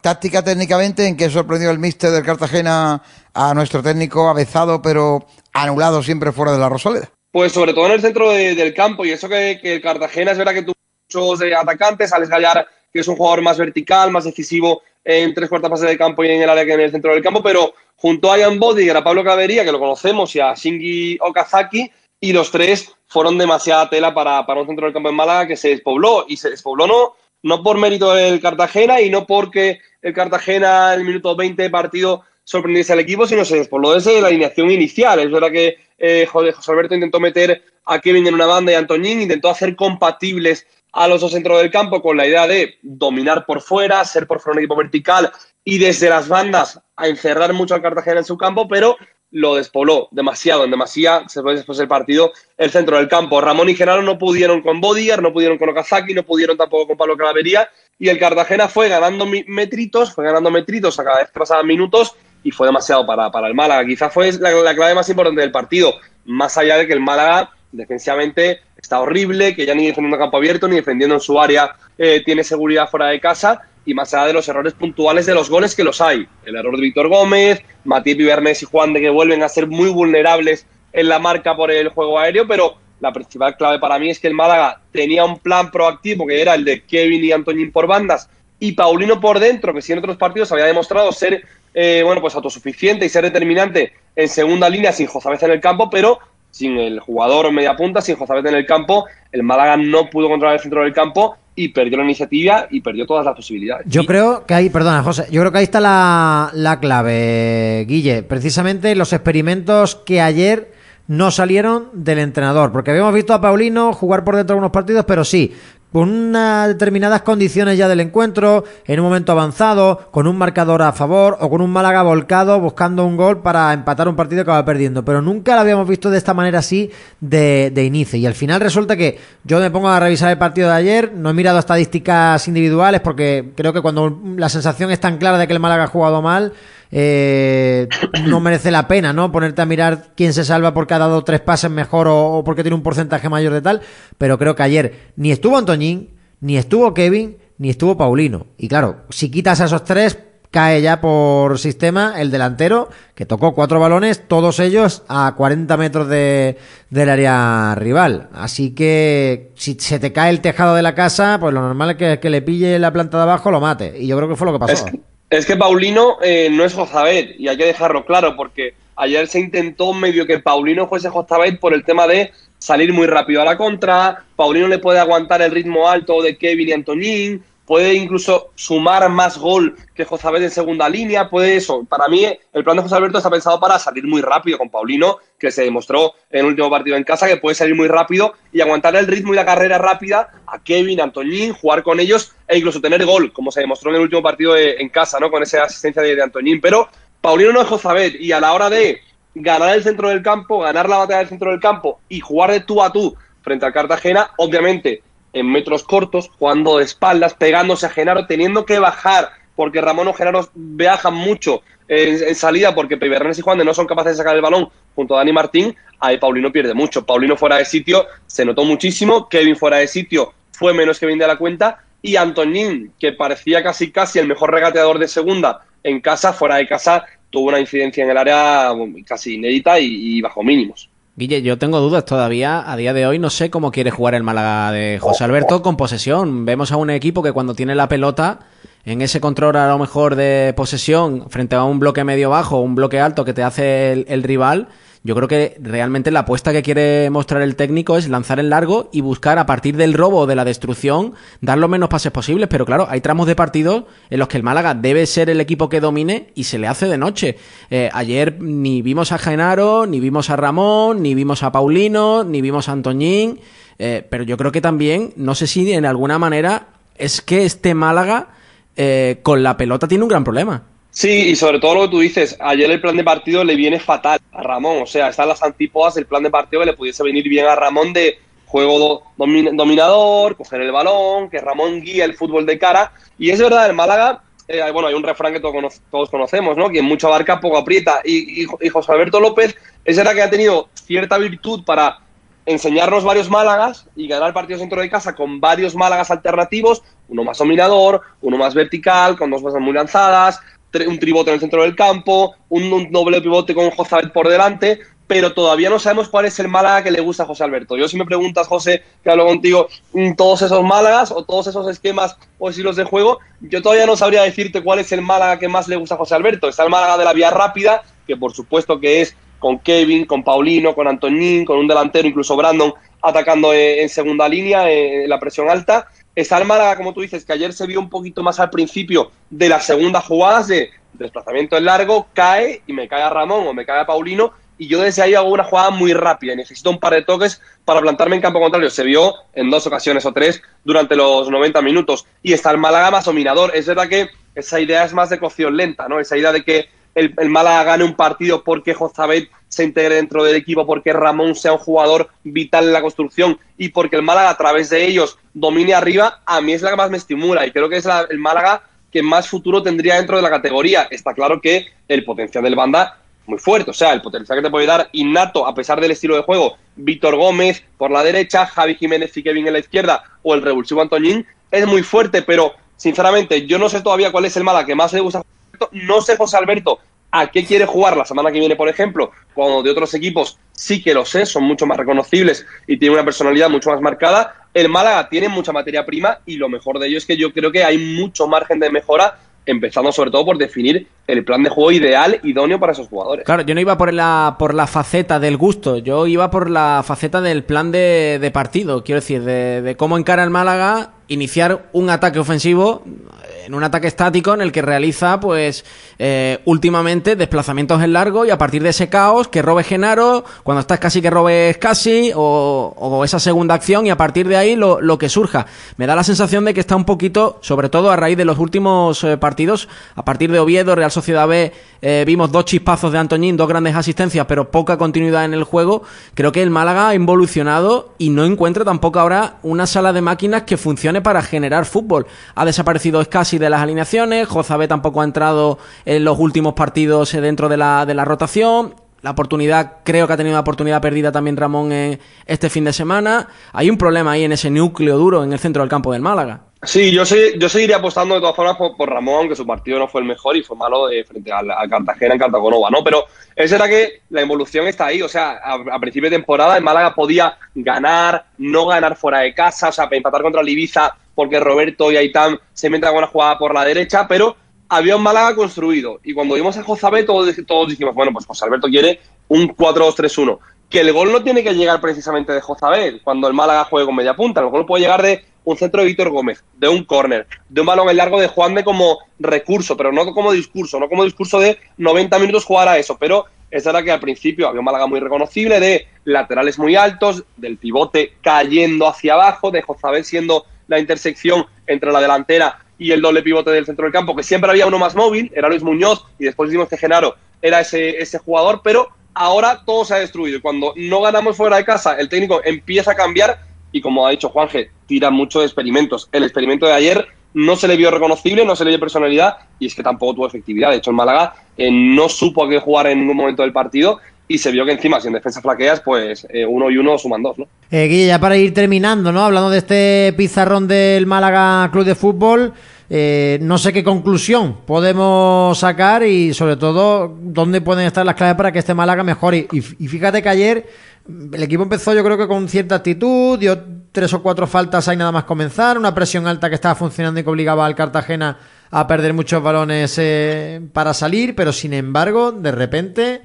táctica técnicamente, ¿en qué sorprendió el míster del Cartagena a nuestro técnico avezado, pero anulado siempre fuera de la Rosaleda? Pues sobre todo en el centro del campo, y eso que, el Cartagena es verdad que tuvo muchos eh, atacantes, Alex Gallar, que es un jugador más vertical, más decisivo en tres cuartas fases de campo y en el área que en el centro del campo, pero junto a Ian Bodiger, a Pablo Clavería, que lo conocemos, y a Shingi Okazaki, y los tres fueron demasiada tela para, para un centro del campo en Málaga que se despobló, y se despobló no, no por mérito del Cartagena y no porque el Cartagena en el minuto 20 de partido sorprendiese al equipo, sino se despobló desde la alineación inicial. Es verdad que eh, José Alberto intentó meter a Kevin en una banda y a Antoñín, intentó hacer compatibles a los dos centros del campo con la idea de dominar por fuera, ser por fuera un equipo vertical y desde las bandas a encerrar mucho al Cartagena en su campo, pero lo despobló demasiado, en demasía, después del partido, el centro del campo. Ramón y Genaro no pudieron con Bodiar, no pudieron con Okazaki, no pudieron tampoco con Pablo Calavería, y el Cartagena fue ganando metritos, fue ganando metritos a cada vez que pasaban minutos, y fue demasiado para, para el Málaga. Quizás fue la, clave más importante del partido, más allá de que el Málaga defensivamente está horrible, que ya ni defendiendo campo abierto ni defendiendo en su área eh, tiene seguridad fuera de casa y más allá de los errores puntuales de los goles que los hay. El error de Víctor Gómez, Matías Pibernes y Juan de que vuelven a ser muy vulnerables en la marca por el juego aéreo, pero la principal clave para mí es que el Málaga tenía un plan proactivo que era el de Kevin y Antoñín por bandas y Paulino por dentro, que si en otros partidos había demostrado ser eh, bueno, pues autosuficiente y ser determinante en segunda línea sin Jozabez en el campo, pero sin el jugador media punta, sin Jozabez en el campo, el Málaga no pudo controlar el centro del campo y perdió la iniciativa y perdió todas las posibilidades. Yo creo que ahí, perdona José, yo creo que ahí está la, la clave, Guille, precisamente los experimentos que ayer no salieron del entrenador, porque habíamos visto a Paulino jugar por dentro de unos partidos, pero sí, con unas determinadas condiciones ya del encuentro, en un momento avanzado, con un marcador a favor o con un Málaga volcado buscando un gol para empatar un partido que va perdiendo. Pero nunca lo habíamos visto de esta manera así de, de inicio. Y al final resulta que yo me pongo a revisar el partido de ayer, no he mirado estadísticas individuales porque creo que cuando la sensación es tan clara de que el Málaga ha jugado mal, eh, no merece la pena, ¿no? Ponerte a mirar quién se salva porque ha dado tres pases mejor o, porque tiene un porcentaje mayor de tal. Pero creo que ayer ni estuvo Antoñín, ni estuvo Kevin, ni estuvo Paulino. Y claro, si quitas a esos tres, cae ya por sistema el delantero, que tocó cuatro balones, todos ellos a 40 metros de, del área rival. Así que si se te cae el tejado de la casa, pues lo normal es que, le pille la planta de abajo, lo mate. Y yo creo que fue lo que pasó. Paulino eh, no es Jozabet y hay que dejarlo claro porque ayer se intentó medio que Paulino fuese Jozabet por el tema de salir muy rápido a la contra, Paulino le puede aguantar el ritmo alto de Kevin y Antonín, puede incluso sumar más gol que José Alberto en segunda línea, puede eso. Para mí, el plan de José Alberto está pensado para salir muy rápido con Paulino, que se demostró en el último partido en casa que puede salir muy rápido y aguantar el ritmo y la carrera rápida a Kevin, a Antoñín, jugar con ellos e incluso tener gol, como se demostró en el último partido en casa, ¿no? Con esa asistencia de, de Antoñín. Pero Paulino no es José y a la hora de ganar el centro del campo, ganar la batalla del centro del campo y jugar de tú a tú frente al Cartagena, obviamente en metros cortos, jugando de espaldas, pegándose a Genaro, teniendo que bajar, porque Ramón o Genaro viajan mucho en, salida, porque Pibernes y Juan de no son capaces de sacar el balón junto a Dani Martín, ahí Paulino pierde mucho. Paulino fuera de sitio se notó muchísimo, Kevin fuera de sitio fue menos que bien de la cuenta, y Antonín, que parecía casi casi el mejor regateador de segunda en casa, fuera de casa, tuvo una incidencia en el área casi inédita y bajo mínimos. Guille, yo tengo dudas todavía. A día de hoy no sé cómo quiere jugar el Málaga de José Alberto con posesión. Vemos a un equipo que cuando tiene la pelota, en ese control a lo mejor de posesión, frente a un bloque medio bajo, un bloque alto que te hace el rival, yo creo que realmente la apuesta que quiere mostrar el técnico es lanzar en largo y buscar a partir del robo o de la destrucción dar los menos pases posibles. Pero claro, hay tramos de partidos en los que el Málaga debe ser el equipo que domine y se le hace de noche. Eh, ayer ni vimos a Genaro, ni vimos a Ramón, ni vimos a Paulino, ni vimos a Antoñín. Eh, pero yo creo que también, no sé si en alguna manera, es que este Málaga eh, con la pelota tiene un gran problema. Sí, y sobre todo lo que tú dices, ayer el plan de partido le viene fatal a Ramón, o sea, están las antípodas del plan de partido que le pudiese venir bien a Ramón de juego dominador, coger el balón, que Ramón guía el fútbol de cara, y es verdad, el Málaga, eh, bueno, hay un refrán que todos, conocemos, ¿no? Quien mucho abarca, poco aprieta, y, y, José Alberto López es verdad que ha tenido cierta virtud para enseñarnos varios Málagas y ganar partidos dentro de casa con varios Málagas alternativos, uno más dominador, uno más vertical, con dos bases muy lanzadas, un tribote en el centro del campo, un, doble pivote con José por delante, pero todavía no sabemos cuál es el Málaga que le gusta a José Alberto. Yo si me preguntas, José, que hablo contigo, mm, todos esos Málagas o todos esos esquemas o estilos de juego, yo todavía no sabría decirte cuál es el Málaga que más le gusta a José Alberto. Está el Málaga de la vía rápida, que por supuesto que es con Kevin, con Paulino, con Antonín, con un delantero, incluso Brandon, atacando en segunda línea, en la presión alta. El Málaga, como tú dices, que ayer se vio un poquito más al principio de las segundas jugadas de desplazamiento en largo, cae y me cae a Ramón o me cae a Paulino y yo desde ahí hago una jugada muy rápida. Necesito un par de toques para plantarme en campo contrario. Se vio en dos ocasiones o tres durante los 90 minutos. Y está el Málaga más dominador. Es verdad que esa idea es más de cocción lenta, ¿no? Esa idea de que el, Málaga gane un partido porque Jozabet se integre dentro del equipo, porque Ramón sea un jugador vital en la construcción y porque el Málaga a través de ellos domine arriba, a mí es la que más me estimula y creo que es el Málaga que más futuro tendría dentro de la categoría. Está claro que el potencial del banda muy fuerte. O sea, el potencial que te puede dar innato, a pesar del estilo de juego, Víctor Gómez por la derecha, Javi Jiménez y Kevin en la izquierda, o el revulsivo Antoñín, es muy fuerte, pero sinceramente, yo no sé todavía cuál es el mala que más le gusta No sé, José Alberto, a qué quiere jugar la semana que viene, por ejemplo, cuando de otros equipos sí que lo sé, son mucho más reconocibles y tienen una personalidad mucho más marcada. El Málaga tiene mucha materia prima y lo mejor de ello es que yo creo que hay mucho margen de mejora empezando sobre todo por definir el plan de juego ideal, idóneo para esos jugadores. Claro, yo no iba por la, por la faceta del gusto, yo iba por la faceta del plan de, de partido, quiero decir, de, de cómo encara el Málaga iniciar un ataque ofensivo en un ataque estático en el que realiza, pues, eh, últimamente desplazamientos en largo y a partir de ese caos que robe Genaro, cuando estás casi que robes casi, o, esa segunda acción y a partir de ahí lo, lo, que surja. Me da la sensación de que está un poquito, sobre todo a raíz de los últimos eh, partidos, a partir de Oviedo, Real Sociedad B, eh, vimos dos chispazos de Antoñín, dos grandes asistencias, pero poca continuidad en el juego. Creo que el Málaga ha involucionado y no encuentra tampoco ahora una sala de máquinas que funcione para generar fútbol. Ha desaparecido casi de las alineaciones, Jozabé tampoco ha entrado en los últimos partidos eh, dentro de la, de la rotación. La oportunidad, creo que ha tenido una oportunidad perdida también Ramón en este fin de semana. Hay un problema ahí en ese núcleo duro en el centro del campo del Málaga. Sí, yo, sé, yo seguiría apostando de todas formas por, Ramón, aunque su partido no fue el mejor y fue malo eh, frente al, Cartagena en Cartagonova, ¿no? Pero es verdad que la evolución está ahí. O sea, a, principio de temporada el Málaga podía ganar, no ganar fuera de casa, o sea, empatar contra el porque Roberto y Aitán se meten con una jugada por la derecha, pero había un Málaga construido. Y cuando vimos a Alberto, todos, todos dijimos, bueno, pues José Alberto quiere un 4-2-3-1. Que el gol no tiene que llegar precisamente de José Abel cuando el Málaga juegue con media punta. El gol puede llegar de un centro de Víctor Gómez, de un córner, de un balón en largo de Juan de como recurso, pero no como discurso, no como discurso de 90 minutos jugar a eso, pero es verdad que al principio había un Málaga muy reconocible de laterales muy altos, del pivote cayendo hacia abajo, de Jozabel siendo la intersección entre la delantera y el doble pivote del centro del campo, que siempre había uno más móvil, era Luis Muñoz, y después dijimos que Genaro era ese, ese jugador, pero ahora todo se ha destruido. Cuando no ganamos fuera de casa, el técnico empieza a cambiar y como ha dicho Juanje, tira mucho de experimentos. El experimento de ayer no se le vio reconocible, no se le vio personalidad y es que tampoco tuvo efectividad. De hecho, el Málaga eh, no supo a qué jugar en ningún momento del partido y se vio que encima, si en defensa flaqueas, pues eh, uno y uno suman dos, ¿no? Eh, Guille, ya para ir terminando, ¿no? Hablando de este pizarrón del Málaga Club de Fútbol, eh, no sé qué conclusión podemos sacar y sobre todo dónde pueden estar las claves para que este Málaga mejore. y fíjate que ayer el equipo empezó yo creo que con cierta actitud, dio tres o cuatro faltas ahí nada más comenzar, una presión alta que estaba funcionando y que obligaba al Cartagena a perder muchos balones eh, para salir, pero sin embargo, de repente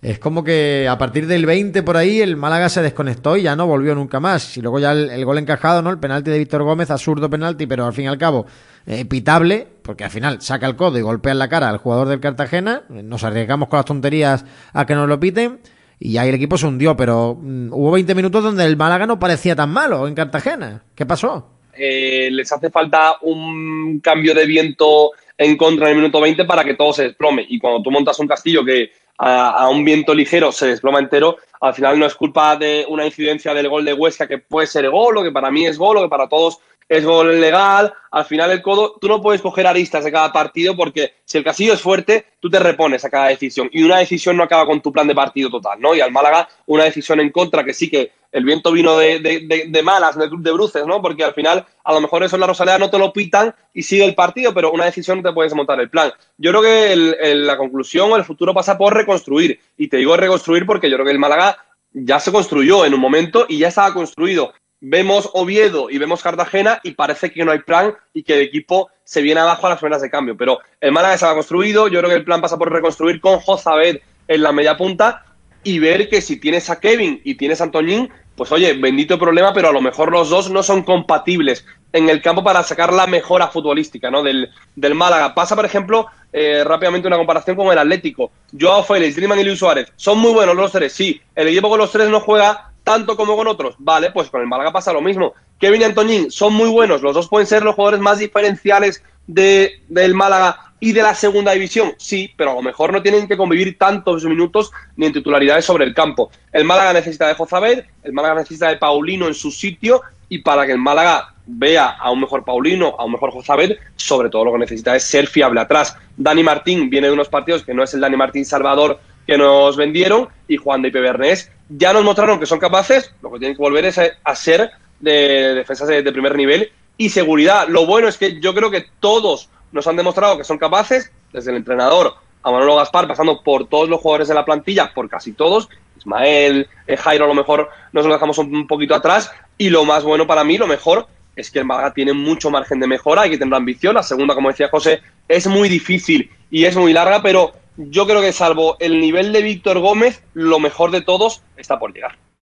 es como que a partir del 20 por ahí el Málaga se desconectó y ya no volvió nunca más. Y luego ya el, gol encajado, ¿no? El penalti de Víctor Gómez, absurdo penalti, pero al fin y al cabo eh, pitable, porque al final saca el codo y golpea en la cara al jugador del Cartagena. Nos arriesgamos con las tonterías a que nos lo piten y ahí el equipo se hundió, pero mm, hubo 20 minutos donde el Málaga no parecía tan malo en Cartagena. ¿Qué pasó? Eh, les hace falta un cambio de viento en contra en el minuto 20 para que todo se desplome. Y cuando tú montas un castillo que a, un viento ligero se desploma entero, al final no es culpa de una incidencia del gol de Huesca, que puede ser gol, o que para mí es gol, o que para todos es gol legal, al final el codo, tú no puedes coger aristas de cada partido porque si el Casillo es fuerte, tú te repones a cada decisión y una decisión no acaba con tu plan de partido total, ¿no? Y al Málaga una decisión en contra que sí que el viento vino de, de, de, malas, de, de, bruces, ¿no? Porque al final, a lo mejor eso en la Rosaleda no te lo pitan y sigue el partido, pero una decisión no te puedes montar el plan. Yo creo que la conclusión o el futuro pasa por reconstruir. Y te digo reconstruir porque yo creo que el Málaga ya se construyó en un momento y ya estaba construido. Vemos Oviedo y vemos Cartagena y parece que no hay plan y que el equipo se viene abajo a las primeras de cambio. Pero el Málaga ha construido, yo creo que el plan pasa por reconstruir con Jozabed en la media punta y ver que si tienes a Kevin y tienes a Antoñín, pues oye, bendito problema, pero a lo mejor los dos no son compatibles en el campo para sacar la mejora futbolística ¿no? del, del Málaga. Pasa, por ejemplo, eh, rápidamente una comparación con el Atlético. Joao Félix, Driman y Luis Suárez, ¿son muy buenos los tres? Sí. ¿El equipo con los tres no juega tanto como con otros? Vale, pues con el Málaga pasa lo mismo. Kevin y Antoñín son muy buenos, los dos pueden ser los jugadores más diferenciales de, del Málaga y de la segunda división, sí, pero a lo mejor no tienen que convivir tantos minutos ni en titularidades sobre el campo. El Málaga necesita de Jozabed, el Málaga necesita de Paulino en su sitio y para que el Málaga vea a un mejor Paulino, a un mejor Jozabed, sobre todo lo que necesita es ser fiable atrás. Dani Martín viene de unos partidos que no es el Dani Martín Salvador que nos vendieron y Juan de Bernés ya nos mostraron que son capaces, lo que tienen que volver es a ser de defensas de, primer nivel y seguridad. Lo bueno es que yo creo que todos nos han demostrado que son capaces, desde el entrenador a Manolo Gaspar, pasando por todos los jugadores de la plantilla, por casi todos, Ismael, eh, Jairo a lo mejor nos lo dejamos un poquito atrás, y lo más bueno para mí, lo mejor, es que el Málaga tiene mucho margen de mejora, hay que tener ambición, la segunda, como decía José, es muy difícil y es muy larga, pero yo creo que salvo el nivel de Víctor Gómez, lo mejor de todos está por llegar.